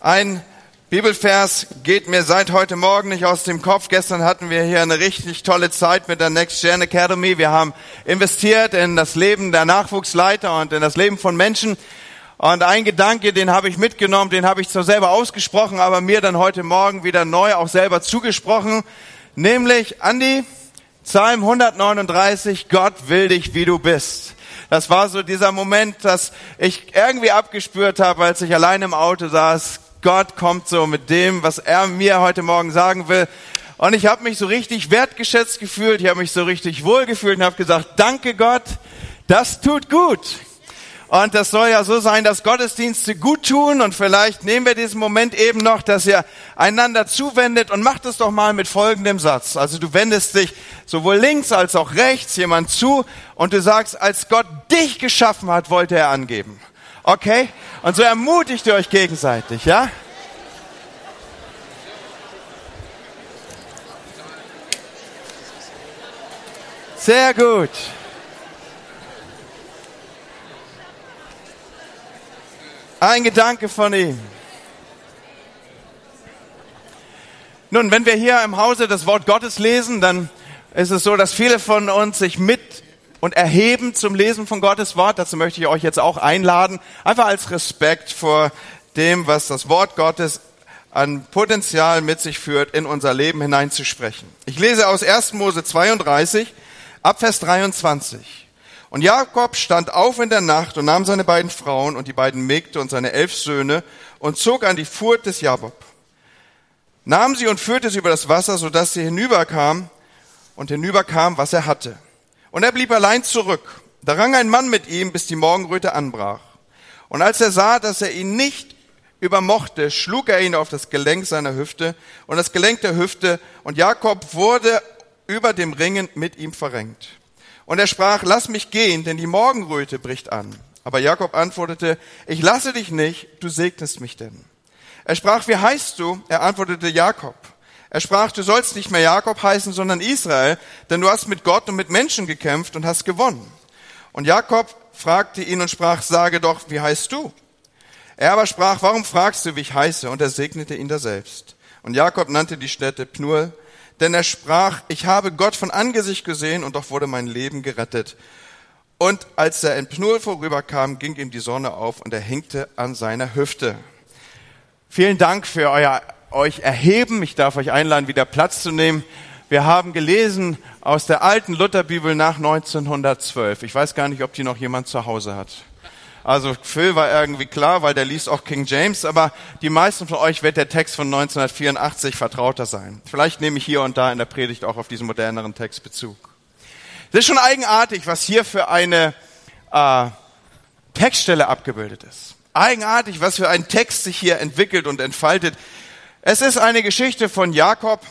Ein Bibelvers geht mir seit heute Morgen nicht aus dem Kopf. Gestern hatten wir hier eine richtig tolle Zeit mit der Next Gen Academy. Wir haben investiert in das Leben der Nachwuchsleiter und in das Leben von Menschen. Und ein Gedanke, den habe ich mitgenommen, den habe ich zwar selber ausgesprochen, aber mir dann heute Morgen wieder neu auch selber zugesprochen. Nämlich, Andi, Psalm 139, Gott will dich, wie du bist. Das war so dieser Moment, dass ich irgendwie abgespürt habe, als ich allein im Auto saß. Gott kommt so mit dem, was er mir heute Morgen sagen will. Und ich habe mich so richtig wertgeschätzt gefühlt, ich habe mich so richtig wohl gefühlt und habe gesagt, danke Gott, das tut gut. Und das soll ja so sein, dass Gottesdienste gut tun und vielleicht nehmen wir diesen Moment eben noch, dass ihr einander zuwendet und macht es doch mal mit folgendem Satz. Also du wendest dich sowohl links als auch rechts jemand zu und du sagst, als Gott dich geschaffen hat, wollte er angeben. Okay? Und so ermutigt ihr euch gegenseitig, ja? Sehr gut. Ein Gedanke von ihm. Nun, wenn wir hier im Hause das Wort Gottes lesen, dann ist es so, dass viele von uns sich mit und erheben zum Lesen von Gottes Wort. Dazu möchte ich euch jetzt auch einladen, einfach als Respekt vor dem, was das Wort Gottes an Potenzial mit sich führt, in unser Leben hineinzusprechen. Ich lese aus 1. Mose 32, ab Vers 23. Und Jakob stand auf in der Nacht und nahm seine beiden Frauen und die beiden Mägde und seine elf Söhne und zog an die Furt des Jabob. Nahm sie und führte sie über das Wasser, sodass sie hinüberkam und hinüberkam, was er hatte. Und er blieb allein zurück. Da rang ein Mann mit ihm, bis die Morgenröte anbrach. Und als er sah, dass er ihn nicht übermochte, schlug er ihn auf das Gelenk seiner Hüfte und das Gelenk der Hüfte, und Jakob wurde über dem Ringen mit ihm verrenkt. Und er sprach, lass mich gehen, denn die Morgenröte bricht an. Aber Jakob antwortete, ich lasse dich nicht, du segnest mich denn. Er sprach, wie heißt du? Er antwortete, Jakob. Er sprach, du sollst nicht mehr Jakob heißen, sondern Israel, denn du hast mit Gott und mit Menschen gekämpft und hast gewonnen. Und Jakob fragte ihn und sprach, sage doch, wie heißt du? Er aber sprach, warum fragst du, wie ich heiße? Und er segnete ihn da selbst. Und Jakob nannte die Stätte Pnuel, denn er sprach, ich habe Gott von Angesicht gesehen und doch wurde mein Leben gerettet. Und als er in Pnuel vorüberkam, ging ihm die Sonne auf und er hängte an seiner Hüfte. Vielen Dank für euer euch erheben. Ich darf euch einladen, wieder Platz zu nehmen. Wir haben gelesen aus der alten Lutherbibel nach 1912. Ich weiß gar nicht, ob die noch jemand zu Hause hat. Also Phil war irgendwie klar, weil der liest auch King James, aber die meisten von euch wird der Text von 1984 vertrauter sein. Vielleicht nehme ich hier und da in der Predigt auch auf diesen moderneren Text Bezug. Es ist schon eigenartig, was hier für eine äh, Textstelle abgebildet ist. Eigenartig, was für ein Text sich hier entwickelt und entfaltet. Es ist eine Geschichte von Jakob,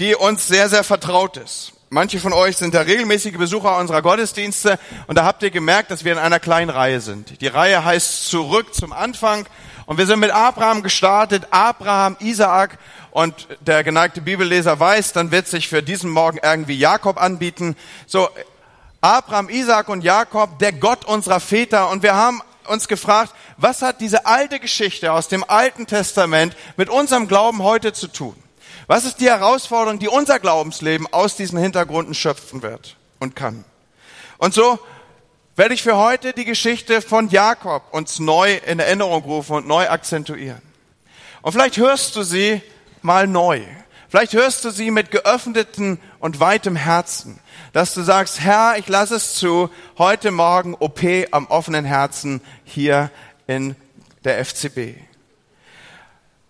die uns sehr, sehr vertraut ist. Manche von euch sind ja regelmäßige Besucher unserer Gottesdienste und da habt ihr gemerkt, dass wir in einer kleinen Reihe sind. Die Reihe heißt Zurück zum Anfang und wir sind mit Abraham gestartet, Abraham, Isaak und der geneigte Bibelleser weiß, dann wird sich für diesen Morgen irgendwie Jakob anbieten. So, Abraham, Isaak und Jakob, der Gott unserer Väter und wir haben uns gefragt, was hat diese alte Geschichte aus dem Alten Testament mit unserem Glauben heute zu tun? Was ist die Herausforderung, die unser Glaubensleben aus diesen Hintergründen schöpfen wird und kann? Und so werde ich für heute die Geschichte von Jakob uns neu in Erinnerung rufen und neu akzentuieren. Und vielleicht hörst du sie mal neu. Vielleicht hörst du sie mit geöffneten und weitem Herzen, dass du sagst, Herr, ich lasse es zu, heute Morgen OP am offenen Herzen hier in der FCB.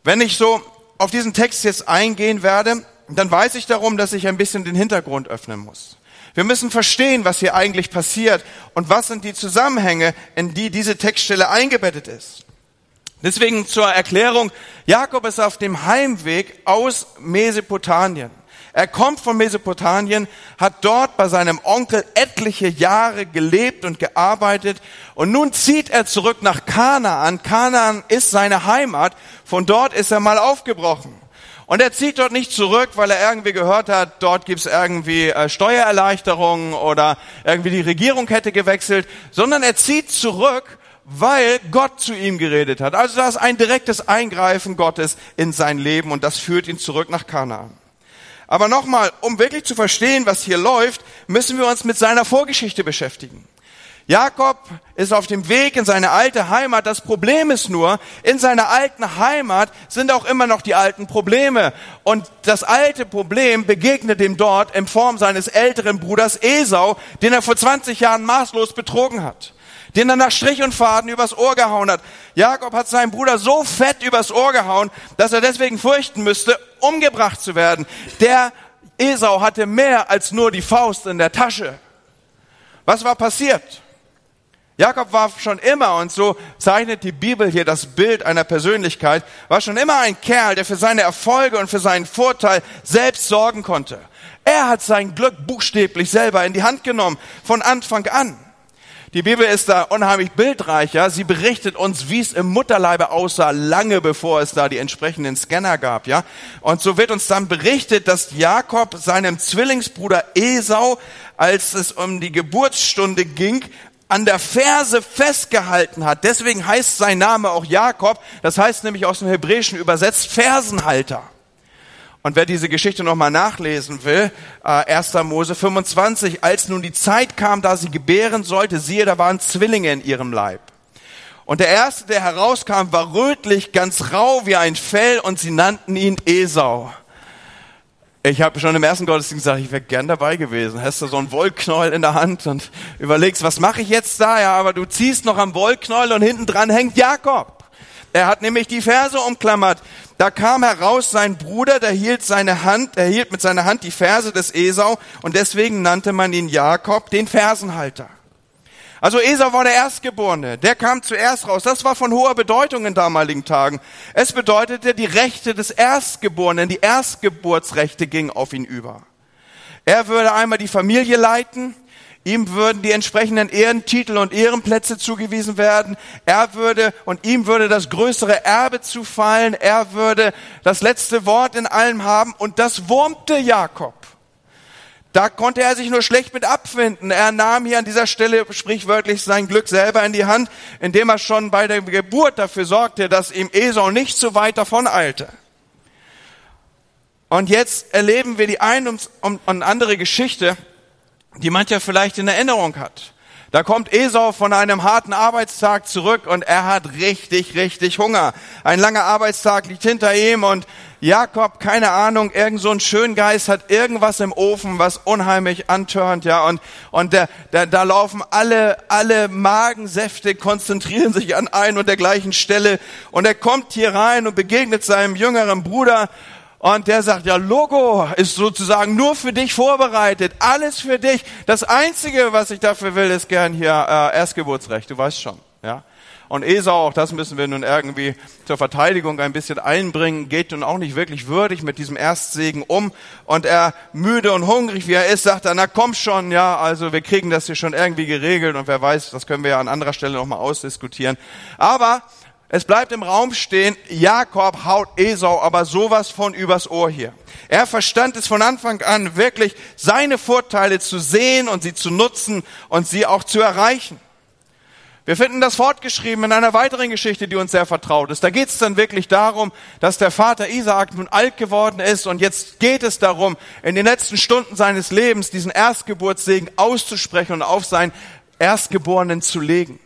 Wenn ich so auf diesen Text jetzt eingehen werde, dann weiß ich darum, dass ich ein bisschen den Hintergrund öffnen muss. Wir müssen verstehen, was hier eigentlich passiert und was sind die Zusammenhänge, in die diese Textstelle eingebettet ist. Deswegen zur Erklärung, Jakob ist auf dem Heimweg aus Mesopotamien. Er kommt von Mesopotamien, hat dort bei seinem Onkel etliche Jahre gelebt und gearbeitet und nun zieht er zurück nach Kanaan. Kanaan ist seine Heimat, von dort ist er mal aufgebrochen. Und er zieht dort nicht zurück, weil er irgendwie gehört hat, dort gibt's irgendwie äh, Steuererleichterungen oder irgendwie die Regierung hätte gewechselt, sondern er zieht zurück, weil Gott zu ihm geredet hat. Also da ist ein direktes Eingreifen Gottes in sein Leben und das führt ihn zurück nach Kanaan. Aber nochmal, um wirklich zu verstehen, was hier läuft, müssen wir uns mit seiner Vorgeschichte beschäftigen. Jakob ist auf dem Weg in seine alte Heimat. Das Problem ist nur, in seiner alten Heimat sind auch immer noch die alten Probleme. Und das alte Problem begegnet ihm dort in Form seines älteren Bruders Esau, den er vor 20 Jahren maßlos betrogen hat. Den er nach Strich und Faden übers Ohr gehauen hat. Jakob hat seinen Bruder so fett übers Ohr gehauen, dass er deswegen fürchten müsste, umgebracht zu werden. Der Esau hatte mehr als nur die Faust in der Tasche. Was war passiert? Jakob war schon immer, und so zeichnet die Bibel hier das Bild einer Persönlichkeit, war schon immer ein Kerl, der für seine Erfolge und für seinen Vorteil selbst sorgen konnte. Er hat sein Glück buchstäblich selber in die Hand genommen, von Anfang an. Die Bibel ist da unheimlich bildreicher. Sie berichtet uns, wie es im Mutterleibe aussah, lange bevor es da die entsprechenden Scanner gab, ja. Und so wird uns dann berichtet, dass Jakob seinem Zwillingsbruder Esau, als es um die Geburtsstunde ging, an der Ferse festgehalten hat. Deswegen heißt sein Name auch Jakob. Das heißt nämlich aus dem Hebräischen übersetzt Fersenhalter. Und wer diese Geschichte nochmal nachlesen will, äh, 1. Mose 25, als nun die Zeit kam, da sie gebären sollte, siehe, da waren Zwillinge in ihrem Leib. Und der erste, der herauskam, war rötlich, ganz rau wie ein Fell, und sie nannten ihn Esau. Ich habe schon im ersten Gottesdienst gesagt, ich wäre gern dabei gewesen. Hast du so einen Wollknäuel in der Hand und überlegst, was mache ich jetzt da? Ja, aber du ziehst noch am Wollknäuel und hinten dran hängt Jakob. Er hat nämlich die Verse umklammert. Da kam heraus sein Bruder, der hielt seine Hand, er hielt mit seiner Hand die Verse des Esau und deswegen nannte man ihn Jakob, den Fersenhalter. Also Esau war der Erstgeborene, der kam zuerst raus. Das war von hoher Bedeutung in damaligen Tagen. Es bedeutete, die Rechte des Erstgeborenen, die Erstgeburtsrechte gingen auf ihn über. Er würde einmal die Familie leiten, ihm würden die entsprechenden Ehrentitel und Ehrenplätze zugewiesen werden, er würde und ihm würde das größere Erbe zufallen, er würde das letzte Wort in allem haben und das wurmte Jakob. Da konnte er sich nur schlecht mit abfinden. Er nahm hier an dieser Stelle sprichwörtlich sein Glück selber in die Hand, indem er schon bei der Geburt dafür sorgte, dass ihm Esau nicht so weit davon eilte. Und jetzt erleben wir die ein und andere Geschichte, die mancher vielleicht in Erinnerung hat. Da kommt Esau von einem harten Arbeitstag zurück und er hat richtig, richtig Hunger. Ein langer Arbeitstag liegt hinter ihm und Jakob, keine Ahnung, irgend so ein Schöngeist hat irgendwas im Ofen, was unheimlich antörnt, ja, und, und der, der, da laufen alle, alle Magensäfte konzentrieren sich an ein und der gleichen Stelle und er kommt hier rein und begegnet seinem jüngeren Bruder und der sagt, ja, Logo ist sozusagen nur für dich vorbereitet, alles für dich. Das Einzige, was ich dafür will, ist gern hier äh, Erstgeburtsrecht, du weißt schon. Ja? Und Esau, auch das müssen wir nun irgendwie zur Verteidigung ein bisschen einbringen, geht nun auch nicht wirklich würdig mit diesem Erstsegen um. Und er, müde und hungrig wie er ist, sagt er, na komm schon, ja, also wir kriegen das hier schon irgendwie geregelt und wer weiß, das können wir ja an anderer Stelle nochmal ausdiskutieren. Aber es bleibt im Raum stehen, Jakob haut Esau aber sowas von übers Ohr hier. Er verstand es von Anfang an wirklich, seine Vorteile zu sehen und sie zu nutzen und sie auch zu erreichen. Wir finden das fortgeschrieben in einer weiteren Geschichte, die uns sehr vertraut ist. Da geht es dann wirklich darum, dass der Vater Isaak nun alt geworden ist und jetzt geht es darum, in den letzten Stunden seines Lebens diesen Erstgeburtssegen auszusprechen und auf seinen Erstgeborenen zu legen.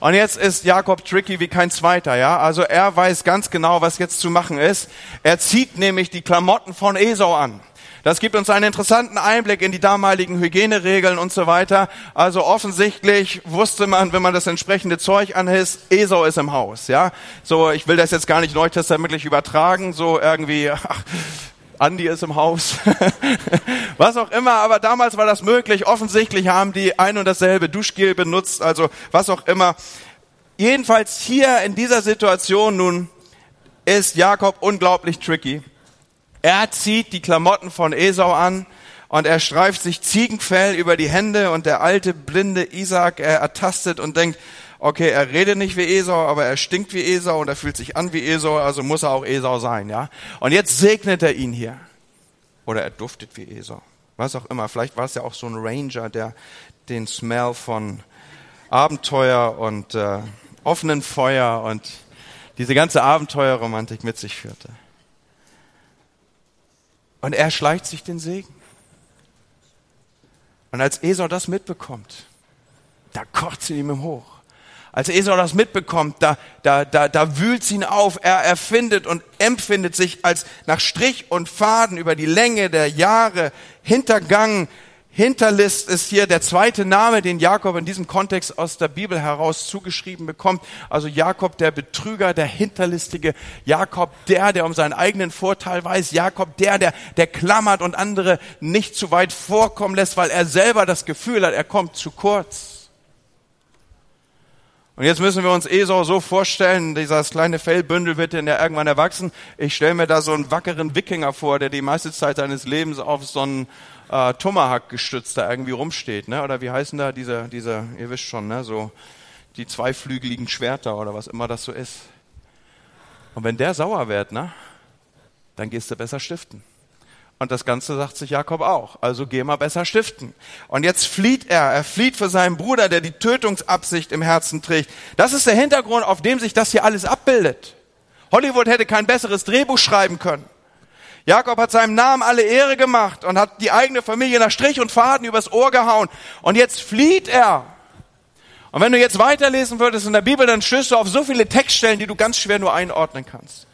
Und jetzt ist Jakob tricky wie kein zweiter, ja. Also er weiß ganz genau, was jetzt zu machen ist. Er zieht nämlich die Klamotten von Esau an. Das gibt uns einen interessanten Einblick in die damaligen Hygieneregeln und so weiter. Also offensichtlich wusste man, wenn man das entsprechende Zeug anhisst, Esau ist im Haus, ja. So, ich will das jetzt gar nicht neutestamentlich übertragen, so irgendwie, ach, Andi ist im Haus, was auch immer, aber damals war das möglich. Offensichtlich haben die ein und dasselbe Duschgel benutzt, also was auch immer. Jedenfalls hier in dieser Situation nun ist Jakob unglaublich tricky. Er zieht die Klamotten von Esau an und er streift sich Ziegenfell über die Hände und der alte blinde Isaac, er ertastet und denkt, okay, er redet nicht wie Esau, aber er stinkt wie Esau und er fühlt sich an wie Esau, also muss er auch Esau sein, ja. Und jetzt segnet er ihn hier. Oder er duftet wie Esau. Was auch immer. Vielleicht war es ja auch so ein Ranger, der den Smell von Abenteuer und, äh, offenen Feuer und diese ganze Abenteuerromantik mit sich führte. Und er schleicht sich den Segen. Und als Esau das mitbekommt, da kocht sie ihm hoch. Als Esau das mitbekommt, da, da, da, da wühlt sie ihn auf. Er erfindet und empfindet sich als nach Strich und Faden über die Länge der Jahre hintergangen, Hinterlist ist hier der zweite Name, den Jakob in diesem Kontext aus der Bibel heraus zugeschrieben bekommt. Also Jakob der Betrüger, der Hinterlistige, Jakob der, der um seinen eigenen Vorteil weiß, Jakob der, der, der klammert und andere nicht zu weit vorkommen lässt, weil er selber das Gefühl hat, er kommt zu kurz. Und jetzt müssen wir uns Esau so vorstellen, dieses kleine Fellbündel wird dann ja irgendwann erwachsen. Ich stelle mir da so einen wackeren Wikinger vor, der die meiste Zeit seines Lebens auf so einen äh, Tomahawk gestützt da irgendwie rumsteht, ne? Oder wie heißen da diese, diese, ihr wisst schon, ne? So die zweiflügeligen Schwerter oder was immer das so ist. Und wenn der sauer wird, ne? Dann gehst du besser stiften. Und das Ganze sagt sich Jakob auch. Also geh mal besser stiften. Und jetzt flieht er. Er flieht für seinen Bruder, der die Tötungsabsicht im Herzen trägt. Das ist der Hintergrund, auf dem sich das hier alles abbildet. Hollywood hätte kein besseres Drehbuch schreiben können. Jakob hat seinem Namen alle Ehre gemacht und hat die eigene Familie nach Strich und Faden übers Ohr gehauen. Und jetzt flieht er. Und wenn du jetzt weiterlesen würdest in der Bibel, dann stößt du auf so viele Textstellen, die du ganz schwer nur einordnen kannst.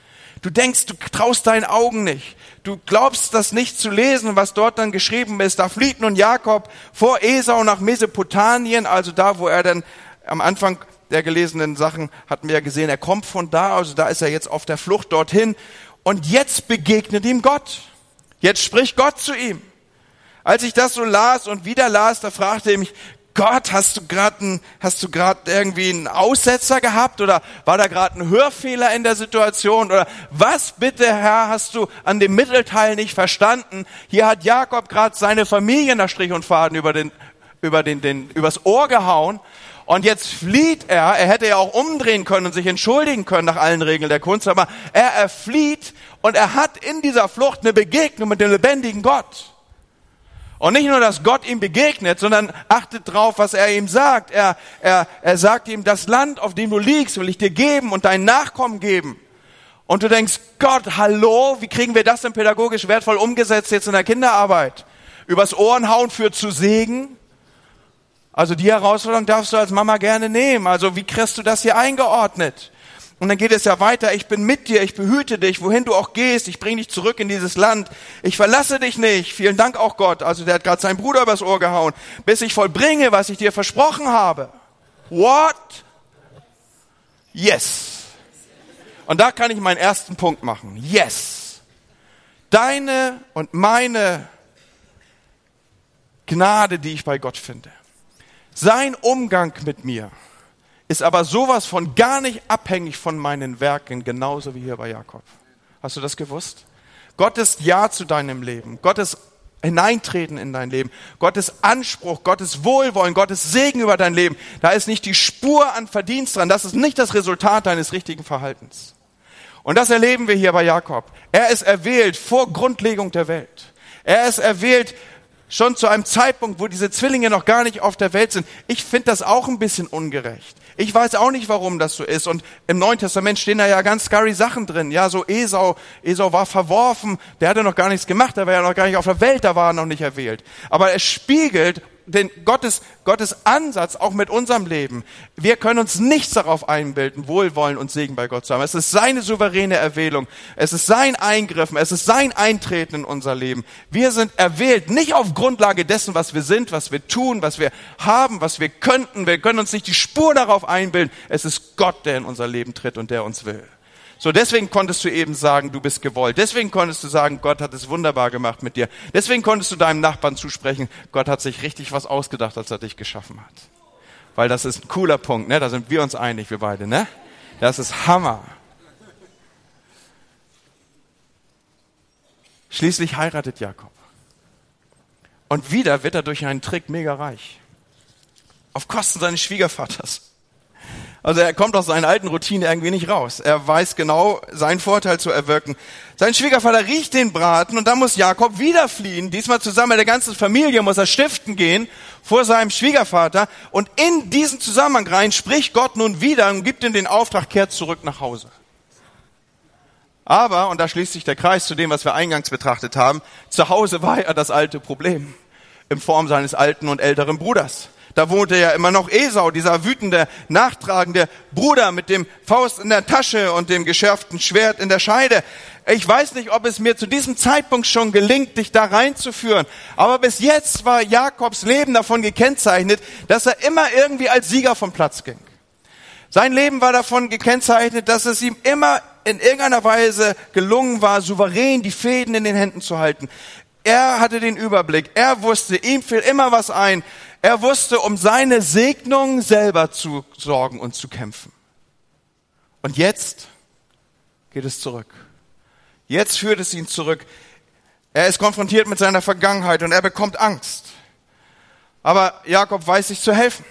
Du denkst, du traust deinen Augen nicht. Du glaubst das nicht zu lesen, was dort dann geschrieben ist. Da flieht nun Jakob vor Esau nach Mesopotamien, also da, wo er dann am Anfang der gelesenen Sachen hatten wir ja gesehen, er kommt von da, also da ist er jetzt auf der Flucht dorthin. Und jetzt begegnet ihm Gott. Jetzt spricht Gott zu ihm. Als ich das so las und wieder las, da fragte er mich, Gott, hast du gerade hast du gerade irgendwie einen Aussetzer gehabt oder war da gerade ein Hörfehler in der Situation oder was bitte Herr hast du an dem Mittelteil nicht verstanden? Hier hat Jakob gerade seine Familie nach Strich und Faden über den über den, den übers Ohr gehauen und jetzt flieht er, er hätte ja auch umdrehen können und sich entschuldigen können nach allen Regeln der Kunst, aber er, er flieht und er hat in dieser Flucht eine Begegnung mit dem lebendigen Gott. Und nicht nur, dass Gott ihm begegnet, sondern achtet drauf, was er ihm sagt. Er, er, er sagt ihm, das Land, auf dem du liegst, will ich dir geben und deinen Nachkommen geben. Und du denkst, Gott, hallo, wie kriegen wir das denn pädagogisch wertvoll umgesetzt jetzt in der Kinderarbeit? Übers Ohren hauen führt zu Segen. Also die Herausforderung darfst du als Mama gerne nehmen. Also wie kriegst du das hier eingeordnet? Und dann geht es ja weiter, ich bin mit dir, ich behüte dich, wohin du auch gehst, ich bringe dich zurück in dieses Land, ich verlasse dich nicht. Vielen Dank auch Gott. Also der hat gerade seinen Bruder übers Ohr gehauen, bis ich vollbringe, was ich dir versprochen habe. What? Yes. Und da kann ich meinen ersten Punkt machen. Yes. Deine und meine Gnade, die ich bei Gott finde. Sein Umgang mit mir ist aber sowas von gar nicht abhängig von meinen Werken, genauso wie hier bei Jakob. Hast du das gewusst? Gottes Ja zu deinem Leben, Gottes Hineintreten in dein Leben, Gottes Anspruch, Gottes Wohlwollen, Gottes Segen über dein Leben, da ist nicht die Spur an Verdienst dran, das ist nicht das Resultat deines richtigen Verhaltens. Und das erleben wir hier bei Jakob. Er ist erwählt vor Grundlegung der Welt. Er ist erwählt schon zu einem Zeitpunkt, wo diese Zwillinge noch gar nicht auf der Welt sind. Ich finde das auch ein bisschen ungerecht. Ich weiß auch nicht, warum das so ist. Und im Neuen Testament stehen da ja ganz scary Sachen drin. Ja, so Esau, Esau war verworfen, der hatte noch gar nichts gemacht, der war ja noch gar nicht auf der Welt, da war er noch nicht erwählt. Aber es spiegelt den Gottes, Gottes Ansatz auch mit unserem Leben. Wir können uns nichts darauf einbilden, Wohlwollen und Segen bei Gott zu haben. Es ist seine souveräne Erwählung. Es ist sein Eingriffen. Es ist sein Eintreten in unser Leben. Wir sind erwählt, nicht auf Grundlage dessen, was wir sind, was wir tun, was wir haben, was wir könnten. Wir können uns nicht die Spur darauf einbilden. Es ist Gott, der in unser Leben tritt und der uns will. So, deswegen konntest du eben sagen, du bist gewollt. Deswegen konntest du sagen, Gott hat es wunderbar gemacht mit dir. Deswegen konntest du deinem Nachbarn zusprechen, Gott hat sich richtig was ausgedacht, als er dich geschaffen hat. Weil das ist ein cooler Punkt, ne? Da sind wir uns einig, wir beide, ne? Das ist Hammer. Schließlich heiratet Jakob. Und wieder wird er durch einen Trick mega reich. Auf Kosten seines Schwiegervaters. Also er kommt aus seiner alten Routine irgendwie nicht raus. Er weiß genau, seinen Vorteil zu erwirken. Sein Schwiegervater riecht den Braten und dann muss Jakob wieder fliehen. Diesmal zusammen mit der ganzen Familie muss er stiften gehen vor seinem Schwiegervater. Und in diesen Zusammenhang rein spricht Gott nun wieder und gibt ihm den Auftrag, kehrt zurück nach Hause. Aber, und da schließt sich der Kreis zu dem, was wir eingangs betrachtet haben, zu Hause war er das alte Problem. In Form seines alten und älteren Bruders. Da wohnte ja immer noch Esau, dieser wütende, nachtragende Bruder mit dem Faust in der Tasche und dem geschärften Schwert in der Scheide. Ich weiß nicht, ob es mir zu diesem Zeitpunkt schon gelingt, dich da reinzuführen. Aber bis jetzt war Jakobs Leben davon gekennzeichnet, dass er immer irgendwie als Sieger vom Platz ging. Sein Leben war davon gekennzeichnet, dass es ihm immer in irgendeiner Weise gelungen war, souverän die Fäden in den Händen zu halten. Er hatte den Überblick. Er wusste, ihm fiel immer was ein. Er wusste, um seine Segnung selber zu sorgen und zu kämpfen. Und jetzt geht es zurück. Jetzt führt es ihn zurück. Er ist konfrontiert mit seiner Vergangenheit und er bekommt Angst. Aber Jakob weiß sich zu helfen.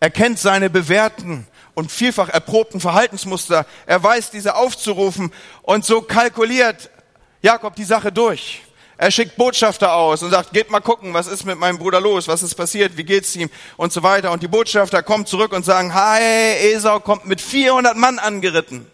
Er kennt seine bewährten und vielfach erprobten Verhaltensmuster. Er weiß, diese aufzurufen und so kalkuliert Jakob die Sache durch. Er schickt Botschafter aus und sagt, geht mal gucken, was ist mit meinem Bruder los, was ist passiert, wie geht's ihm und so weiter. Und die Botschafter kommen zurück und sagen, hi, Esau kommt mit 400 Mann angeritten.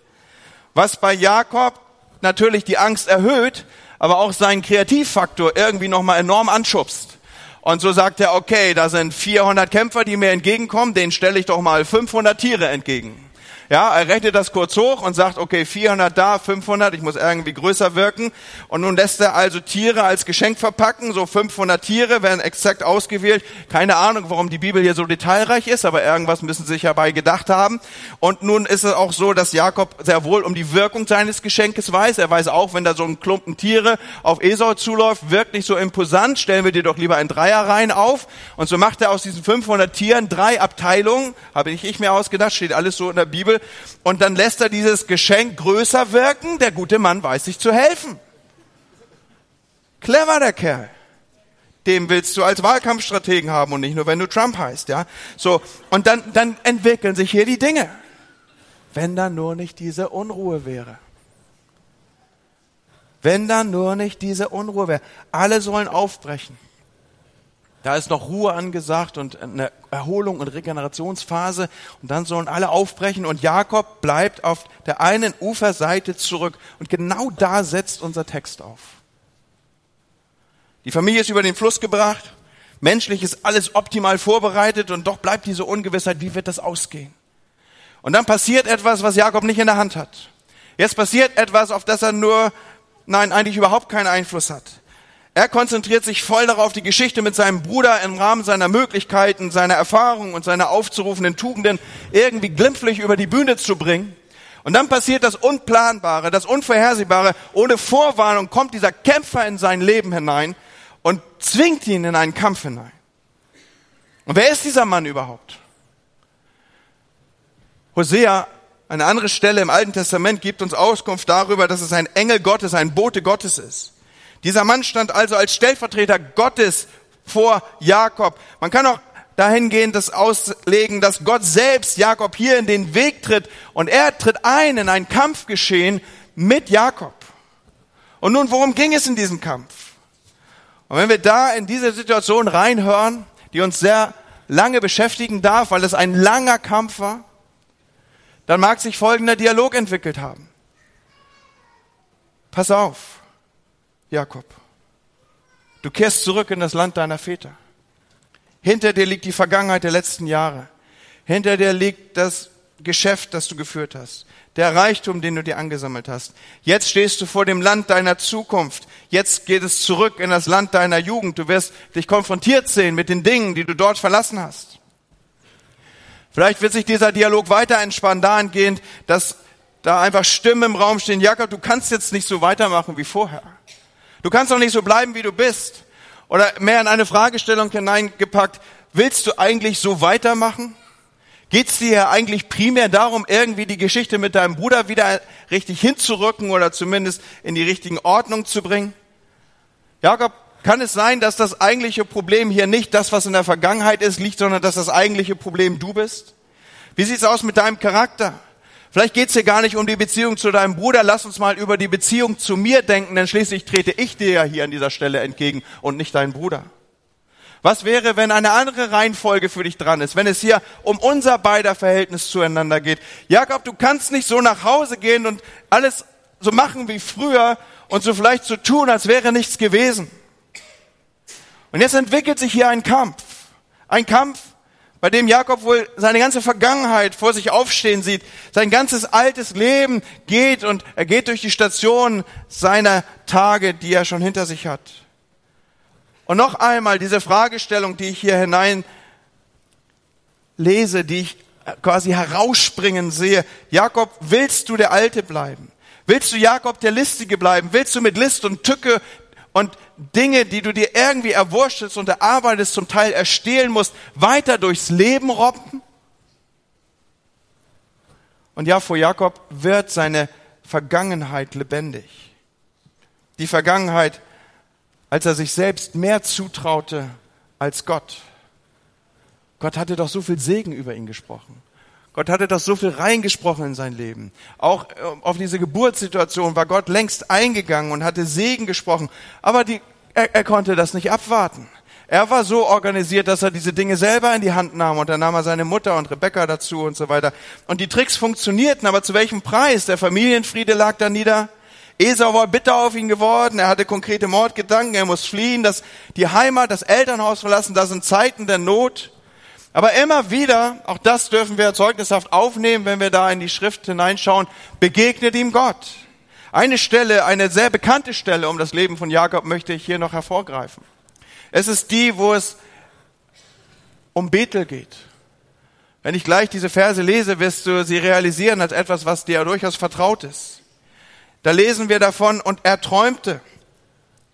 Was bei Jakob natürlich die Angst erhöht, aber auch seinen Kreativfaktor irgendwie nochmal enorm anschubst. Und so sagt er, okay, da sind 400 Kämpfer, die mir entgegenkommen, denen stelle ich doch mal 500 Tiere entgegen. Ja, er rechnet das kurz hoch und sagt, okay, 400 da, 500, ich muss irgendwie größer wirken. Und nun lässt er also Tiere als Geschenk verpacken, so 500 Tiere werden exakt ausgewählt. Keine Ahnung, warum die Bibel hier so detailreich ist, aber irgendwas müssen sie sich dabei gedacht haben. Und nun ist es auch so, dass Jakob sehr wohl um die Wirkung seines Geschenkes weiß. Er weiß auch, wenn da so ein Klumpen Tiere auf Esau zuläuft, wirkt nicht so imposant, stellen wir dir doch lieber ein Dreierreihen auf. Und so macht er aus diesen 500 Tieren drei Abteilungen, habe ich, ich mir ausgedacht, steht alles so in der Bibel, und dann lässt er dieses Geschenk größer wirken. Der gute Mann weiß sich zu helfen. Clever der Kerl. Dem willst du als Wahlkampfstrategen haben und nicht nur, wenn du Trump heißt, ja. So. Und dann, dann entwickeln sich hier die Dinge. Wenn da nur nicht diese Unruhe wäre. Wenn da nur nicht diese Unruhe wäre. Alle sollen aufbrechen. Da ist noch Ruhe angesagt und eine Erholung und Regenerationsphase. Und dann sollen alle aufbrechen und Jakob bleibt auf der einen Uferseite zurück. Und genau da setzt unser Text auf. Die Familie ist über den Fluss gebracht. Menschlich ist alles optimal vorbereitet und doch bleibt diese Ungewissheit, wie wird das ausgehen? Und dann passiert etwas, was Jakob nicht in der Hand hat. Jetzt passiert etwas, auf das er nur, nein, eigentlich überhaupt keinen Einfluss hat. Er konzentriert sich voll darauf, die Geschichte mit seinem Bruder im Rahmen seiner Möglichkeiten, seiner Erfahrungen und seiner aufzurufenden Tugenden irgendwie glimpflich über die Bühne zu bringen. Und dann passiert das Unplanbare, das Unvorhersehbare. Ohne Vorwarnung kommt dieser Kämpfer in sein Leben hinein und zwingt ihn in einen Kampf hinein. Und wer ist dieser Mann überhaupt? Hosea, eine andere Stelle im Alten Testament, gibt uns Auskunft darüber, dass es ein Engel Gottes, ein Bote Gottes ist. Dieser Mann stand also als Stellvertreter Gottes vor Jakob. Man kann auch dahingehend das auslegen, dass Gott selbst Jakob hier in den Weg tritt und er tritt ein in ein Kampfgeschehen mit Jakob. Und nun, worum ging es in diesem Kampf? Und wenn wir da in diese Situation reinhören, die uns sehr lange beschäftigen darf, weil es ein langer Kampf war, dann mag sich folgender Dialog entwickelt haben. Pass auf. Jakob. Du kehrst zurück in das Land deiner Väter. Hinter dir liegt die Vergangenheit der letzten Jahre. Hinter dir liegt das Geschäft, das du geführt hast. Der Reichtum, den du dir angesammelt hast. Jetzt stehst du vor dem Land deiner Zukunft. Jetzt geht es zurück in das Land deiner Jugend. Du wirst dich konfrontiert sehen mit den Dingen, die du dort verlassen hast. Vielleicht wird sich dieser Dialog weiter entspannen, dahingehend, dass da einfach Stimmen im Raum stehen. Jakob, du kannst jetzt nicht so weitermachen wie vorher. Du kannst doch nicht so bleiben, wie du bist. Oder mehr in eine Fragestellung hineingepackt, willst du eigentlich so weitermachen? Geht es dir eigentlich primär darum, irgendwie die Geschichte mit deinem Bruder wieder richtig hinzurücken oder zumindest in die richtigen Ordnung zu bringen? Jakob, kann es sein, dass das eigentliche Problem hier nicht das, was in der Vergangenheit ist, liegt, sondern dass das eigentliche Problem du bist? Wie sieht's aus mit deinem Charakter? Vielleicht geht's hier gar nicht um die Beziehung zu deinem Bruder. Lass uns mal über die Beziehung zu mir denken, denn schließlich trete ich dir ja hier an dieser Stelle entgegen und nicht dein Bruder. Was wäre, wenn eine andere Reihenfolge für dich dran ist, wenn es hier um unser beider Verhältnis zueinander geht? Jakob, du kannst nicht so nach Hause gehen und alles so machen wie früher und so vielleicht so tun, als wäre nichts gewesen. Und jetzt entwickelt sich hier ein Kampf. Ein Kampf, bei dem Jakob wohl seine ganze Vergangenheit vor sich aufstehen sieht. Sein ganzes altes Leben geht und er geht durch die Stationen seiner Tage, die er schon hinter sich hat. Und noch einmal diese Fragestellung, die ich hier hinein lese, die ich quasi herausspringen sehe. Jakob, willst du der Alte bleiben? Willst du Jakob der Listige bleiben? Willst du mit List und Tücke und Dinge, die du dir irgendwie erwurschtest und erarbeitest, zum Teil erstehlen musst, weiter durchs Leben robben? Und ja, vor Jakob wird seine Vergangenheit lebendig. Die Vergangenheit als er sich selbst mehr zutraute als Gott. Gott hatte doch so viel Segen über ihn gesprochen. Gott hatte doch so viel reingesprochen in sein Leben. Auch äh, auf diese Geburtssituation war Gott längst eingegangen und hatte Segen gesprochen. Aber die, er, er konnte das nicht abwarten. Er war so organisiert, dass er diese Dinge selber in die Hand nahm und dann nahm er seine Mutter und Rebecca dazu und so weiter. Und die Tricks funktionierten, aber zu welchem Preis? Der Familienfriede lag da nieder. Esau war bitter auf ihn geworden, er hatte konkrete Mordgedanken, er muss fliehen, das, die Heimat, das Elternhaus verlassen, das sind Zeiten der Not. Aber immer wieder, auch das dürfen wir zeugnishaft aufnehmen, wenn wir da in die Schrift hineinschauen, begegnet ihm Gott. Eine Stelle, eine sehr bekannte Stelle um das Leben von Jakob möchte ich hier noch hervorgreifen. Es ist die, wo es um Bethel geht. Wenn ich gleich diese Verse lese, wirst du sie realisieren als etwas, was dir durchaus vertraut ist. Da lesen wir davon, und er träumte.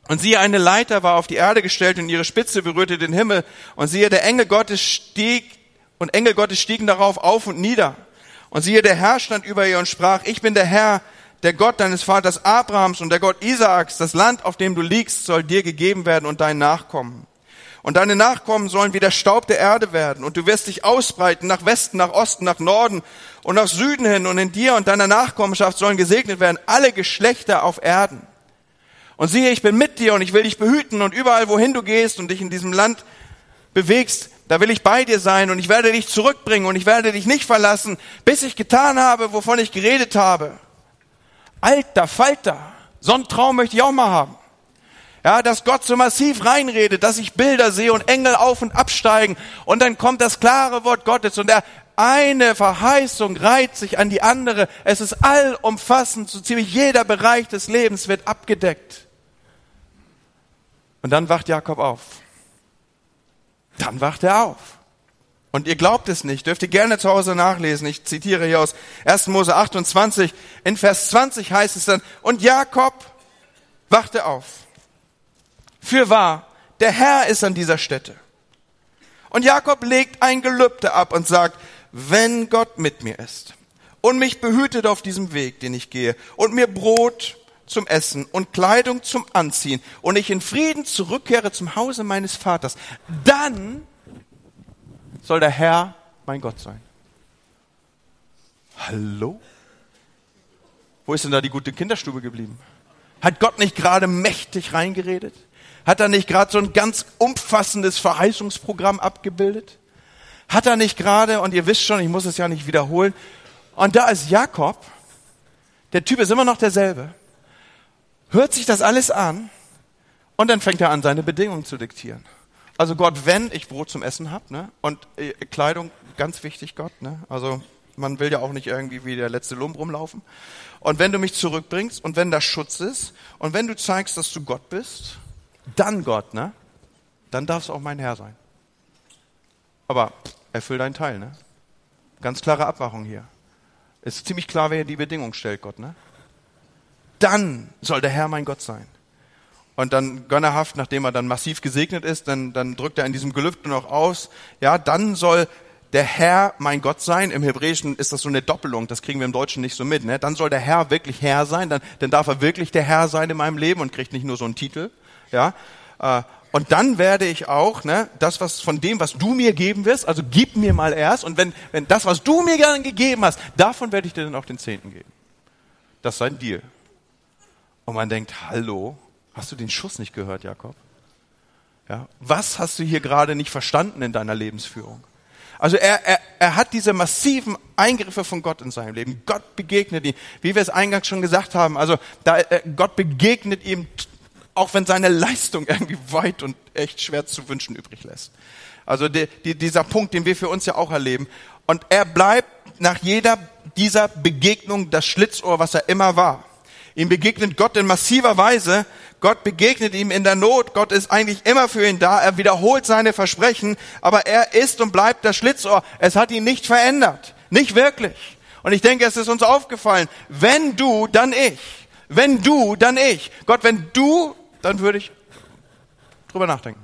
Und siehe, eine Leiter war auf die Erde gestellt und ihre Spitze berührte den Himmel. Und siehe, der Engel Gottes stieg und Engel Gottes stiegen darauf auf und nieder. Und siehe, der Herr stand über ihr und sprach, ich bin der Herr, der Gott deines Vaters Abrahams und der Gott Isaaks. Das Land, auf dem du liegst, soll dir gegeben werden und dein Nachkommen. Und deine Nachkommen sollen wie der Staub der Erde werden. Und du wirst dich ausbreiten nach Westen, nach Osten, nach Norden und nach Süden hin. Und in dir und deiner Nachkommenschaft sollen gesegnet werden alle Geschlechter auf Erden. Und siehe, ich bin mit dir und ich will dich behüten und überall, wohin du gehst und dich in diesem Land bewegst, da will ich bei dir sein und ich werde dich zurückbringen und ich werde dich nicht verlassen, bis ich getan habe, wovon ich geredet habe. Alter Falter, so einen Traum möchte ich auch mal haben. Ja, dass Gott so massiv reinredet, dass ich Bilder sehe und Engel auf und absteigen und dann kommt das klare Wort Gottes und der eine Verheißung reiht sich an die andere. Es ist allumfassend, so ziemlich jeder Bereich des Lebens wird abgedeckt. Und dann wacht Jakob auf. Dann wacht er auf. Und ihr glaubt es nicht, dürft ihr gerne zu Hause nachlesen. Ich zitiere hier aus 1. Mose 28. In Vers 20 heißt es dann, und Jakob wachte auf. Für wahr, der Herr ist an dieser Stätte. Und Jakob legt ein Gelübde ab und sagt, wenn Gott mit mir ist und mich behütet auf diesem Weg, den ich gehe, und mir Brot zum Essen und Kleidung zum Anziehen und ich in Frieden zurückkehre zum Hause meines Vaters, dann soll der Herr mein Gott sein. Hallo? Wo ist denn da die gute Kinderstube geblieben? Hat Gott nicht gerade mächtig reingeredet? Hat er nicht gerade so ein ganz umfassendes Verheißungsprogramm abgebildet? Hat er nicht gerade, und ihr wisst schon, ich muss es ja nicht wiederholen, und da ist Jakob, der Typ ist immer noch derselbe, hört sich das alles an und dann fängt er an, seine Bedingungen zu diktieren. Also Gott, wenn ich Brot zum Essen habe, ne, und äh, Kleidung, ganz wichtig, Gott, ne, also man will ja auch nicht irgendwie wie der letzte Lump rumlaufen. Und wenn du mich zurückbringst und wenn das Schutz ist und wenn du zeigst, dass du Gott bist dann Gott, ne? Dann darfst du auch mein Herr sein. Aber erfüll deinen Teil, ne? Ganz klare Abwachung hier. Es ist ziemlich klar, wer die Bedingung stellt, Gott, ne? Dann soll der Herr mein Gott sein. Und dann gönnerhaft, nachdem er dann massiv gesegnet ist, dann, dann drückt er in diesem Gelübde noch aus, ja, dann soll der Herr mein Gott sein. Im Hebräischen ist das so eine Doppelung, das kriegen wir im Deutschen nicht so mit. Ne? Dann soll der Herr wirklich Herr sein, dann, dann darf er wirklich der Herr sein in meinem Leben und kriegt nicht nur so einen Titel. Ja? Und dann werde ich auch, ne, das, was von dem, was du mir geben wirst, also gib mir mal erst. Und wenn, wenn das, was du mir dann gegeben hast, davon werde ich dir dann auch den Zehnten geben. Das ist ein Deal. Und man denkt, hallo, hast du den Schuss nicht gehört, Jakob? Ja, was hast du hier gerade nicht verstanden in deiner Lebensführung? Also er, er, er hat diese massiven Eingriffe von Gott in seinem Leben. Gott begegnet ihm, wie wir es eingangs schon gesagt haben. Also da, äh, Gott begegnet ihm auch wenn seine Leistung irgendwie weit und echt schwer zu wünschen übrig lässt. Also die, die, dieser Punkt, den wir für uns ja auch erleben. Und er bleibt nach jeder dieser Begegnung das Schlitzohr, was er immer war. Ihm begegnet Gott in massiver Weise. Gott begegnet ihm in der Not. Gott ist eigentlich immer für ihn da. Er wiederholt seine Versprechen. Aber er ist und bleibt das Schlitzohr. Es hat ihn nicht verändert. Nicht wirklich. Und ich denke, es ist uns aufgefallen. Wenn du, dann ich. Wenn du, dann ich. Gott, wenn du dann würde ich drüber nachdenken.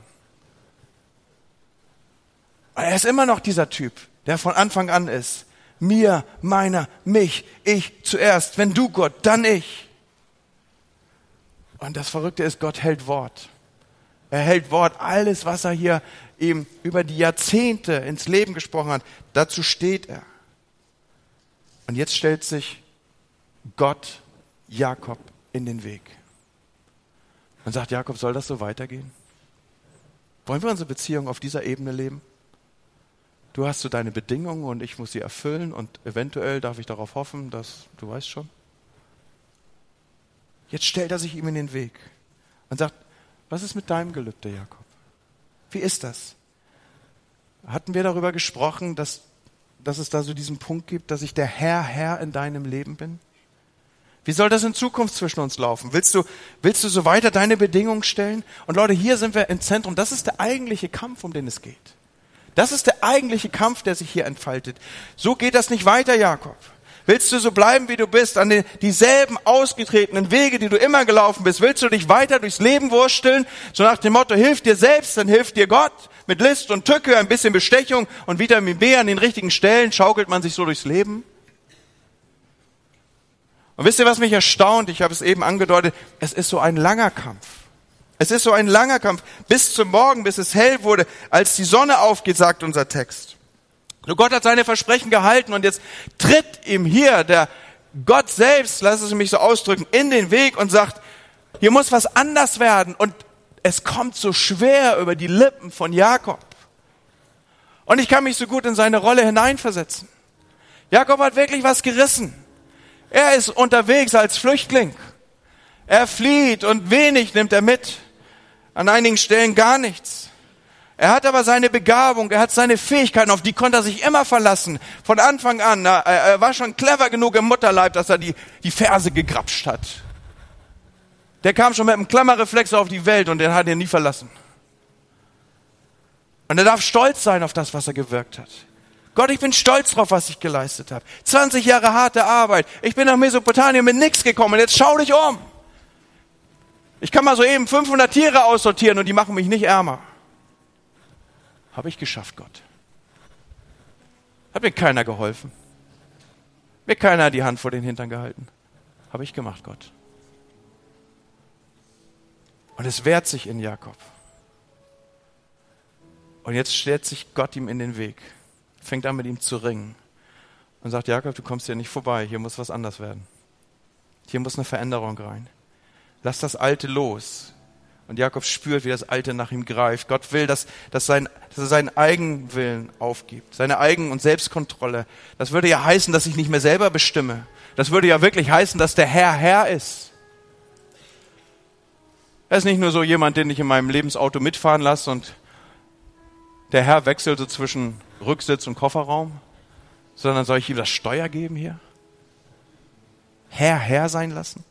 Er ist immer noch dieser Typ, der von Anfang an ist. Mir, meiner, mich, ich zuerst. Wenn du Gott, dann ich. Und das Verrückte ist, Gott hält Wort. Er hält Wort. Alles, was er hier eben über die Jahrzehnte ins Leben gesprochen hat, dazu steht er. Und jetzt stellt sich Gott Jakob in den Weg. Und sagt Jakob, soll das so weitergehen? Wollen wir unsere Beziehung auf dieser Ebene leben? Du hast so deine Bedingungen und ich muss sie erfüllen und eventuell darf ich darauf hoffen, dass du weißt schon. Jetzt stellt er sich ihm in den Weg und sagt, was ist mit deinem Gelübde, Jakob? Wie ist das? Hatten wir darüber gesprochen, dass, dass es da so diesen Punkt gibt, dass ich der Herr, Herr in deinem Leben bin? Wie soll das in Zukunft zwischen uns laufen? Willst du, willst du so weiter deine Bedingungen stellen? Und Leute, hier sind wir im Zentrum. Das ist der eigentliche Kampf, um den es geht. Das ist der eigentliche Kampf, der sich hier entfaltet. So geht das nicht weiter, Jakob. Willst du so bleiben, wie du bist, an den, dieselben ausgetretenen Wege, die du immer gelaufen bist? Willst du dich weiter durchs Leben wursteln? So nach dem Motto, hilf dir selbst, dann hilft dir Gott. Mit List und Tücke, ein bisschen Bestechung und Vitamin B an den richtigen Stellen schaukelt man sich so durchs Leben. Und wisst ihr, was mich erstaunt? Ich habe es eben angedeutet. Es ist so ein langer Kampf. Es ist so ein langer Kampf. Bis zum Morgen, bis es hell wurde, als die Sonne aufgeht, sagt unser Text. Nur Gott hat seine Versprechen gehalten und jetzt tritt ihm hier der Gott selbst, lass es mich so ausdrücken, in den Weg und sagt, hier muss was anders werden. Und es kommt so schwer über die Lippen von Jakob. Und ich kann mich so gut in seine Rolle hineinversetzen. Jakob hat wirklich was gerissen. Er ist unterwegs als Flüchtling. Er flieht und wenig nimmt er mit. An einigen Stellen gar nichts. Er hat aber seine Begabung, er hat seine Fähigkeiten, auf die konnte er sich immer verlassen. Von Anfang an, er war schon clever genug im Mutterleib, dass er die, die Ferse gegrapscht hat. Der kam schon mit einem Klammerreflex auf die Welt und den hat er nie verlassen. Und er darf stolz sein auf das, was er gewirkt hat. Gott, ich bin stolz drauf, was ich geleistet habe. 20 Jahre harte Arbeit. Ich bin nach Mesopotamien mit nichts gekommen. Jetzt schau dich um. Ich kann mal so eben 500 Tiere aussortieren und die machen mich nicht ärmer. Habe ich geschafft, Gott. Hat mir keiner geholfen. Mir keiner die Hand vor den Hintern gehalten. Habe ich gemacht, Gott. Und es wehrt sich in Jakob. Und jetzt stellt sich Gott ihm in den Weg fängt an mit ihm zu ringen und sagt, Jakob, du kommst hier nicht vorbei, hier muss was anders werden. Hier muss eine Veränderung rein. Lass das Alte los. Und Jakob spürt, wie das Alte nach ihm greift. Gott will, dass, dass, sein, dass er seinen Eigenwillen aufgibt, seine Eigen- und Selbstkontrolle. Das würde ja heißen, dass ich nicht mehr selber bestimme. Das würde ja wirklich heißen, dass der Herr Herr ist. Er ist nicht nur so jemand, den ich in meinem Lebensauto mitfahren lasse und der Herr wechselt so zwischen Rücksitz und Kofferraum, sondern soll ich ihm das Steuer geben hier? Herr, Herr sein lassen?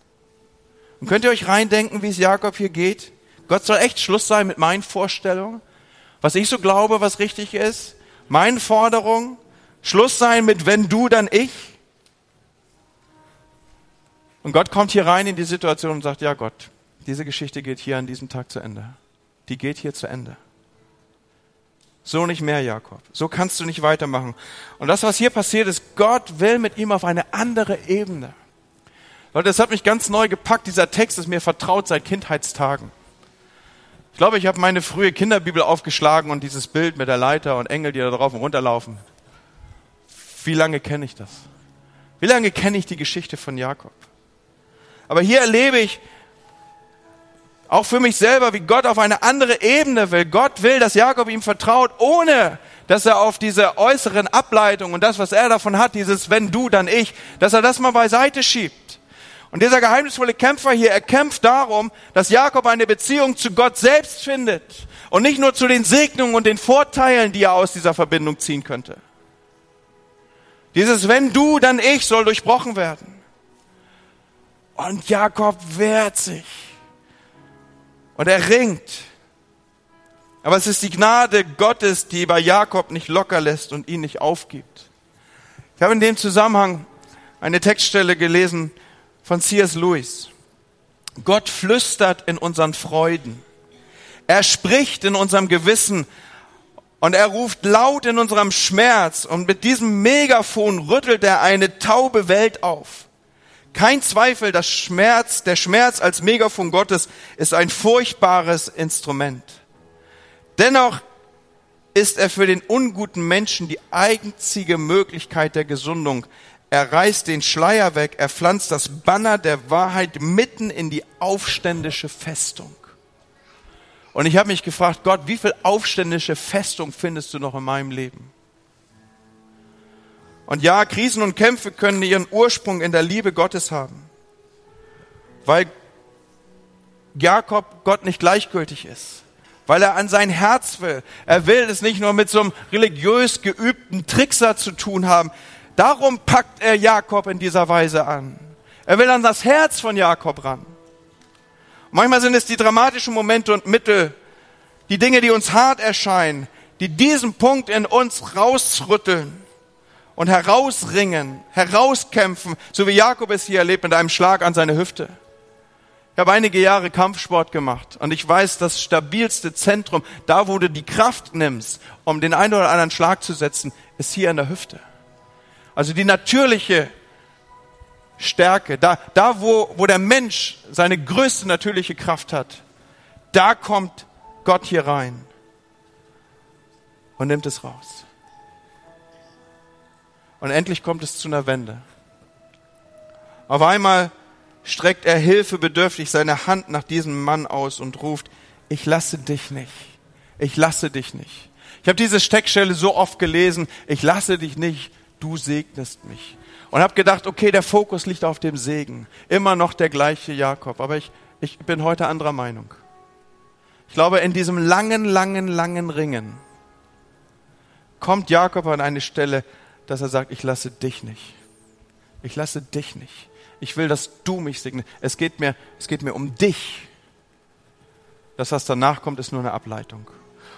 Und könnt ihr euch reindenken, wie es Jakob hier geht? Gott soll echt Schluss sein mit meinen Vorstellungen, was ich so glaube, was richtig ist, meinen Forderungen, Schluss sein mit wenn du, dann ich. Und Gott kommt hier rein in die Situation und sagt, ja Gott, diese Geschichte geht hier an diesem Tag zu Ende. Die geht hier zu Ende. So nicht mehr, Jakob. So kannst du nicht weitermachen. Und das, was hier passiert ist, Gott will mit ihm auf eine andere Ebene. Leute, das hat mich ganz neu gepackt. Dieser Text ist mir vertraut seit Kindheitstagen. glaube, ich habe meine frühe Kinderbibel aufgeschlagen und dieses Bild mit der Leiter und Engel, die da drauf und runterlaufen. Wie lange kenne ich das? Wie lange kenne ich die Geschichte von Jakob? Aber hier erlebe ich auch für mich selber, wie Gott auf eine andere Ebene will. Gott will, dass Jakob ihm vertraut, ohne dass er auf diese äußeren Ableitungen und das, was er davon hat, dieses wenn du, dann ich, dass er das mal beiseite schiebt. Und dieser geheimnisvolle Kämpfer hier, er kämpft darum, dass Jakob eine Beziehung zu Gott selbst findet und nicht nur zu den Segnungen und den Vorteilen, die er aus dieser Verbindung ziehen könnte. Dieses wenn du, dann ich soll durchbrochen werden. Und Jakob wehrt sich. Und er ringt. Aber es ist die Gnade Gottes, die bei Jakob nicht locker lässt und ihn nicht aufgibt. Ich habe in dem Zusammenhang eine Textstelle gelesen, von C.S. Lewis. Gott flüstert in unseren Freuden. Er spricht in unserem Gewissen und er ruft laut in unserem Schmerz und mit diesem Megafon rüttelt er eine taube Welt auf. Kein Zweifel, das Schmerz, der Schmerz als Megafon Gottes ist ein furchtbares Instrument. Dennoch ist er für den unguten Menschen die einzige Möglichkeit der Gesundung. Er reißt den Schleier weg, er pflanzt das Banner der Wahrheit mitten in die aufständische Festung. Und ich habe mich gefragt, Gott, wie viel aufständische Festung findest du noch in meinem Leben? Und ja, Krisen und Kämpfe können ihren Ursprung in der Liebe Gottes haben, weil Jakob Gott nicht gleichgültig ist, weil er an sein Herz will. Er will es nicht nur mit so einem religiös geübten Trickser zu tun haben. Darum packt er Jakob in dieser Weise an. Er will an das Herz von Jakob ran. Manchmal sind es die dramatischen Momente und Mittel, die Dinge, die uns hart erscheinen, die diesen Punkt in uns rausrütteln und herausringen, herauskämpfen, so wie Jakob es hier erlebt mit einem Schlag an seine Hüfte. Ich habe einige Jahre Kampfsport gemacht und ich weiß, das stabilste Zentrum, da wo du die Kraft nimmst, um den einen oder anderen Schlag zu setzen, ist hier an der Hüfte. Also die natürliche Stärke, da, da wo, wo der Mensch seine größte natürliche Kraft hat, da kommt Gott hier rein und nimmt es raus. Und endlich kommt es zu einer Wende. Auf einmal streckt er hilfebedürftig seine Hand nach diesem Mann aus und ruft, ich lasse dich nicht. Ich lasse dich nicht. Ich habe diese Steckstelle so oft gelesen, ich lasse dich nicht du segnest mich. Und habe gedacht, okay, der Fokus liegt auf dem Segen. Immer noch der gleiche Jakob. Aber ich, ich bin heute anderer Meinung. Ich glaube, in diesem langen, langen, langen Ringen kommt Jakob an eine Stelle, dass er sagt, ich lasse dich nicht. Ich lasse dich nicht. Ich will, dass du mich segnest. Es geht mir, es geht mir um dich. Das, was danach kommt, ist nur eine Ableitung.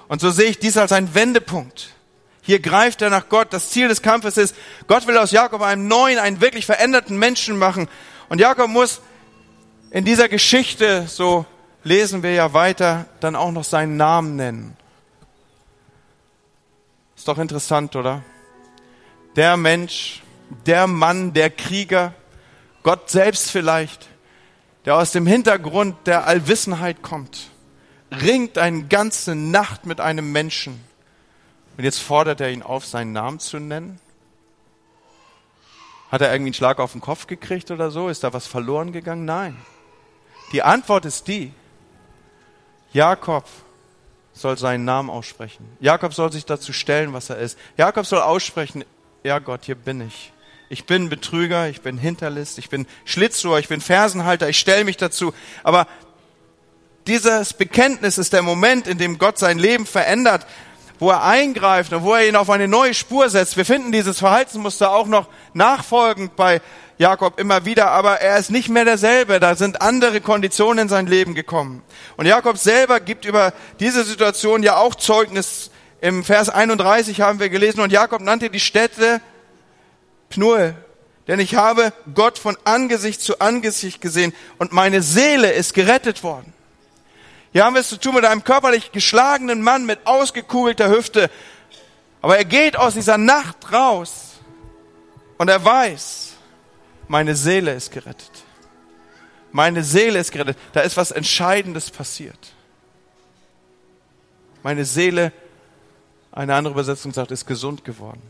Und so sehe ich dies als einen Wendepunkt. Hier greift er nach Gott. Das Ziel des Kampfes ist, Gott will aus Jakob einen neuen, einen wirklich veränderten Menschen machen. Und Jakob muss in dieser Geschichte, so lesen wir ja weiter, dann auch noch seinen Namen nennen. Ist doch interessant, oder? Der Mensch, der Mann, der Krieger, Gott selbst vielleicht, der aus dem Hintergrund der Allwissenheit kommt, ringt eine ganze Nacht mit einem Menschen und jetzt fordert er ihn auf, seinen Namen zu nennen. Hat er irgendwie einen Schlag auf den Kopf gekriegt oder so? Ist da was verloren gegangen? Nein. Die Antwort ist die, Jakob soll seinen Namen aussprechen. Jakob soll sich dazu stellen, was er ist. Jakob soll aussprechen, ja Gott, hier bin ich. Ich bin Betrüger, ich bin Hinterlist, ich bin Schlitzohr, ich bin Fersenhalter, ich stelle mich dazu. Aber dieses Bekenntnis ist der Moment, in dem Gott sein Leben verändert wo er eingreift und wo er ihn auf eine neue Spur setzt. Wir finden dieses Verhaltensmuster auch noch nachfolgend bei Jakob immer wieder, aber er ist nicht mehr derselbe. Da sind andere Konditionen in sein Leben gekommen. Und Jakob selber gibt über diese Situation ja auch Zeugnis. Im Vers 31 haben wir gelesen, und Jakob nannte die Städte Pnuel, denn ich habe Gott von Angesicht zu Angesicht gesehen und meine Seele ist gerettet worden. Hier haben wir es zu tun mit einem körperlich geschlagenen Mann mit ausgekugelter Hüfte. Aber er geht aus dieser Nacht raus und er weiß, meine Seele ist gerettet. Meine Seele ist gerettet. Da ist was Entscheidendes passiert. Meine Seele, eine andere Übersetzung sagt, ist gesund geworden.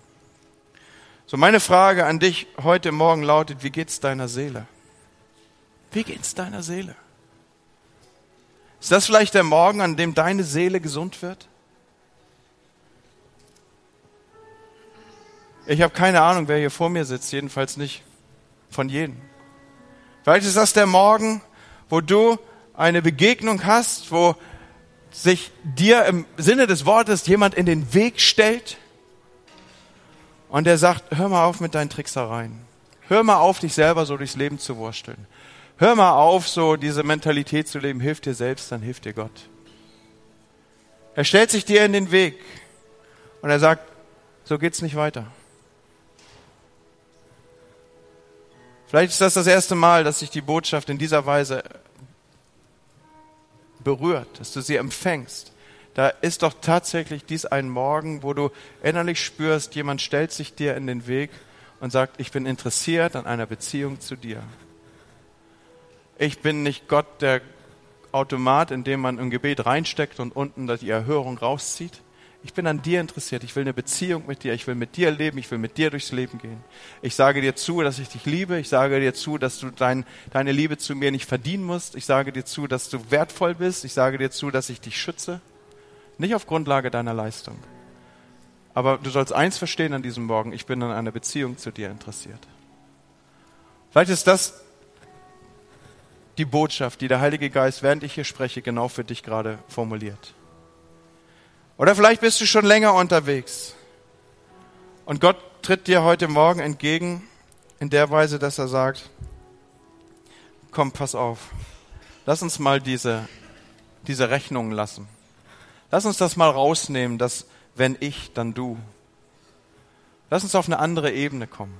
So, meine Frage an dich heute Morgen lautet, wie geht's deiner Seele? Wie geht's deiner Seele? Ist das vielleicht der Morgen, an dem deine Seele gesund wird? Ich habe keine Ahnung, wer hier vor mir sitzt, jedenfalls nicht von jedem. Vielleicht ist das der Morgen, wo du eine Begegnung hast, wo sich dir im Sinne des Wortes jemand in den Weg stellt und der sagt, hör mal auf mit deinen Tricksereien. Hör mal auf, dich selber so durchs Leben zu wursteln. Hör mal auf, so diese Mentalität zu leben. Hilf dir selbst, dann hilft dir Gott. Er stellt sich dir in den Weg und er sagt, so geht's nicht weiter. Vielleicht ist das das erste Mal, dass sich die Botschaft in dieser Weise berührt, dass du sie empfängst. Da ist doch tatsächlich dies ein Morgen, wo du innerlich spürst, jemand stellt sich dir in den Weg und sagt, ich bin interessiert an einer Beziehung zu dir. Ich bin nicht Gott, der Automat, in dem man im Gebet reinsteckt und unten die Erhörung rauszieht. Ich bin an dir interessiert. Ich will eine Beziehung mit dir. Ich will mit dir leben. Ich will mit dir durchs Leben gehen. Ich sage dir zu, dass ich dich liebe. Ich sage dir zu, dass du dein, deine Liebe zu mir nicht verdienen musst. Ich sage dir zu, dass du wertvoll bist. Ich sage dir zu, dass ich dich schütze. Nicht auf Grundlage deiner Leistung. Aber du sollst eins verstehen an diesem Morgen. Ich bin an einer Beziehung zu dir interessiert. Vielleicht ist das die Botschaft, die der Heilige Geist, während ich hier spreche, genau für dich gerade formuliert. Oder vielleicht bist du schon länger unterwegs. Und Gott tritt dir heute Morgen entgegen in der Weise, dass er sagt, komm, pass auf, lass uns mal diese, diese Rechnungen lassen. Lass uns das mal rausnehmen, dass wenn ich, dann du. Lass uns auf eine andere Ebene kommen.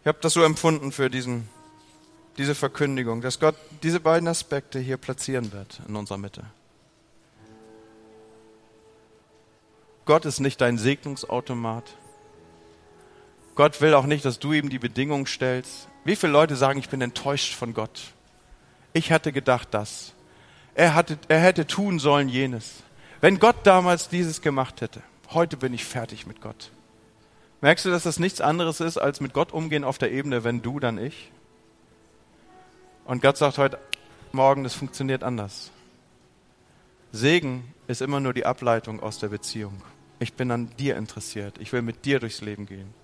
Ich habe das so empfunden für diesen diese Verkündigung, dass Gott diese beiden Aspekte hier platzieren wird in unserer Mitte. Gott ist nicht dein Segnungsautomat. Gott will auch nicht, dass du ihm die Bedingungen stellst. Wie viele Leute sagen, ich bin enttäuscht von Gott? Ich hatte gedacht das. Er, hatte, er hätte tun sollen jenes. Wenn Gott damals dieses gemacht hätte, heute bin ich fertig mit Gott. Merkst du, dass das nichts anderes ist, als mit Gott umgehen auf der Ebene, wenn du, dann ich? Und Gott sagt heute Morgen, das funktioniert anders. Segen ist immer nur die Ableitung aus der Beziehung. Ich bin an dir interessiert. Ich will mit dir durchs Leben gehen.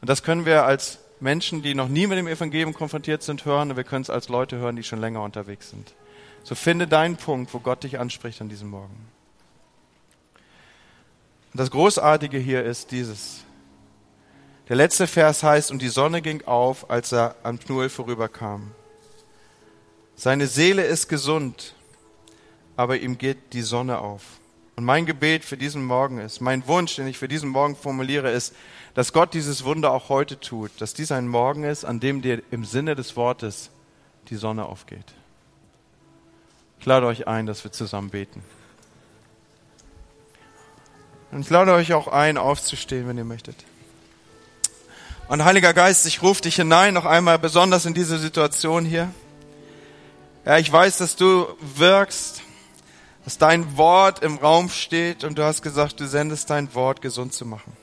Und das können wir als Menschen, die noch nie mit dem Evangelium konfrontiert sind, hören. Und wir können es als Leute hören, die schon länger unterwegs sind. So finde deinen Punkt, wo Gott dich anspricht an diesem Morgen. Und das Großartige hier ist dieses. Der letzte Vers heißt, und die Sonne ging auf, als er am Pnuel vorüberkam. Seine Seele ist gesund, aber ihm geht die Sonne auf. Und mein Gebet für diesen Morgen ist, mein Wunsch, den ich für diesen Morgen formuliere, ist, dass Gott dieses Wunder auch heute tut, dass dies ein Morgen ist, an dem dir im Sinne des Wortes die Sonne aufgeht. Ich lade euch ein, dass wir zusammen beten. Und ich lade euch auch ein, aufzustehen, wenn ihr möchtet. Und Heiliger Geist, ich rufe dich hinein noch einmal besonders in diese Situation hier. Ja, ich weiß, dass du wirkst, dass dein Wort im Raum steht und du hast gesagt, du sendest dein Wort gesund zu machen.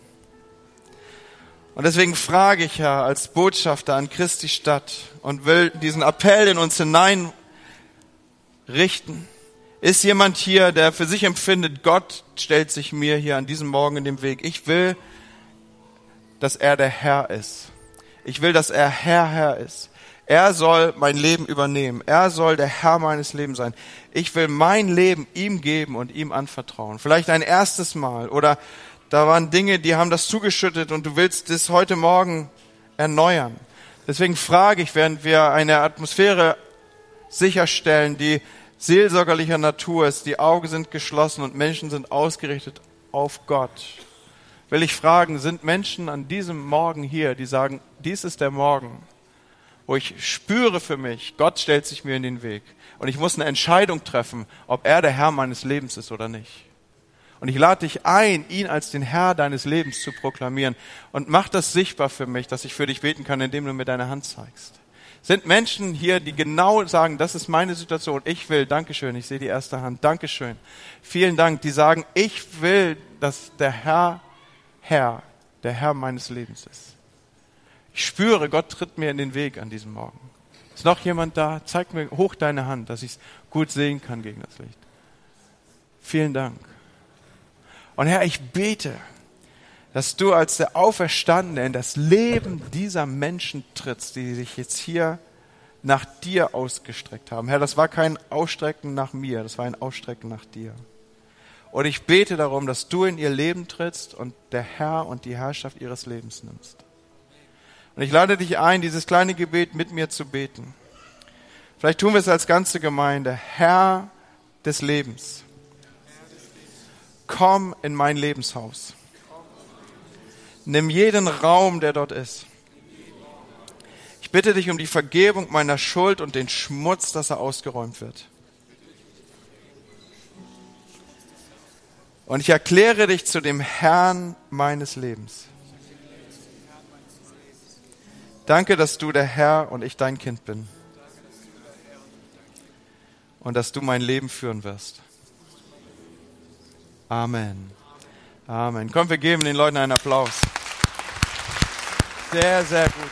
Und deswegen frage ich ja als Botschafter an Christi Stadt und will diesen Appell in uns hinein richten. Ist jemand hier, der für sich empfindet, Gott stellt sich mir hier an diesem Morgen in den Weg. Ich will dass er der Herr ist. Ich will, dass er Herr, Herr ist. Er soll mein Leben übernehmen. Er soll der Herr meines Lebens sein. Ich will mein Leben ihm geben und ihm anvertrauen. Vielleicht ein erstes Mal oder da waren Dinge, die haben das zugeschüttet und du willst das heute Morgen erneuern. Deswegen frage ich, während wir eine Atmosphäre sicherstellen, die seelsorgerlicher Natur ist, die Augen sind geschlossen und Menschen sind ausgerichtet auf Gott will ich fragen, sind Menschen an diesem Morgen hier, die sagen, dies ist der Morgen, wo ich spüre für mich, Gott stellt sich mir in den Weg und ich muss eine Entscheidung treffen, ob er der Herr meines Lebens ist oder nicht. Und ich lade dich ein, ihn als den Herr deines Lebens zu proklamieren und mach das sichtbar für mich, dass ich für dich beten kann, indem du mir deine Hand zeigst. Sind Menschen hier, die genau sagen, das ist meine Situation, ich will, Dankeschön, ich sehe die erste Hand, Dankeschön. Vielen Dank, die sagen, ich will, dass der Herr, Herr, der Herr meines Lebens ist. Ich spüre, Gott tritt mir in den Weg an diesem Morgen. Ist noch jemand da? Zeig mir hoch deine Hand, dass ich es gut sehen kann gegen das Licht. Vielen Dank. Und Herr, ich bete, dass du als der Auferstandene in das Leben dieser Menschen trittst, die sich jetzt hier nach dir ausgestreckt haben. Herr, das war kein Ausstrecken nach mir, das war ein Ausstrecken nach dir. Und ich bete darum, dass du in ihr Leben trittst und der Herr und die Herrschaft ihres Lebens nimmst. Und ich lade dich ein, dieses kleine Gebet mit mir zu beten. Vielleicht tun wir es als ganze Gemeinde. Herr des Lebens, komm in mein Lebenshaus. Nimm jeden Raum, der dort ist. Ich bitte dich um die Vergebung meiner Schuld und den Schmutz, dass er ausgeräumt wird. Und ich erkläre dich zu dem Herrn meines Lebens. Danke, dass du der Herr und ich dein Kind bin. Und dass du mein Leben führen wirst. Amen. Amen. Komm, wir geben den Leuten einen Applaus. Sehr, sehr gut.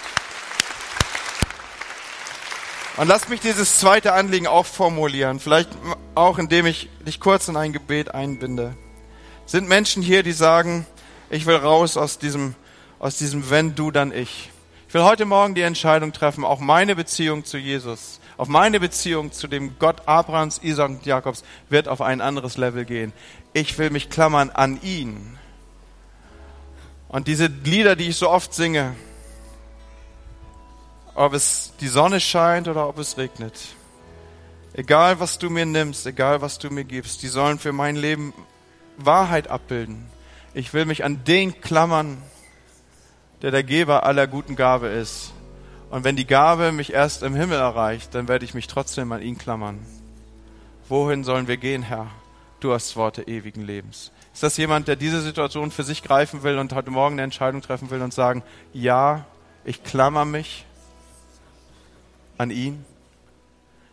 Und lass mich dieses zweite Anliegen auch formulieren, vielleicht auch indem ich dich kurz in ein Gebet einbinde. Sind Menschen hier, die sagen, ich will raus aus diesem, aus diesem wenn du, dann ich. Ich will heute Morgen die Entscheidung treffen, auch meine Beziehung zu Jesus, auf meine Beziehung zu dem Gott Abrahams, Isaac und Jakobs wird auf ein anderes Level gehen. Ich will mich klammern an ihn. Und diese Lieder, die ich so oft singe, ob es die Sonne scheint oder ob es regnet, egal was du mir nimmst, egal was du mir gibst, die sollen für mein Leben Wahrheit abbilden. Ich will mich an den klammern, der der Geber aller guten Gabe ist. Und wenn die Gabe mich erst im Himmel erreicht, dann werde ich mich trotzdem an ihn klammern. Wohin sollen wir gehen, Herr? Du hast Worte ewigen Lebens. Ist das jemand, der diese Situation für sich greifen will und heute Morgen eine Entscheidung treffen will und sagen, ja, ich klammer mich an ihn?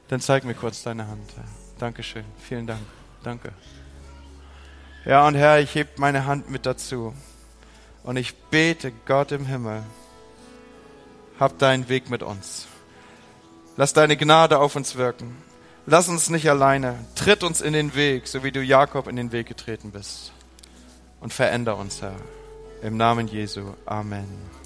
Dann zeig mir kurz deine Hand. Dankeschön. Vielen Dank. Danke. Ja, und Herr, ich heb meine Hand mit dazu. Und ich bete, Gott im Himmel, hab deinen Weg mit uns. Lass deine Gnade auf uns wirken. Lass uns nicht alleine. Tritt uns in den Weg, so wie du Jakob in den Weg getreten bist. Und veränder uns, Herr. Im Namen Jesu. Amen.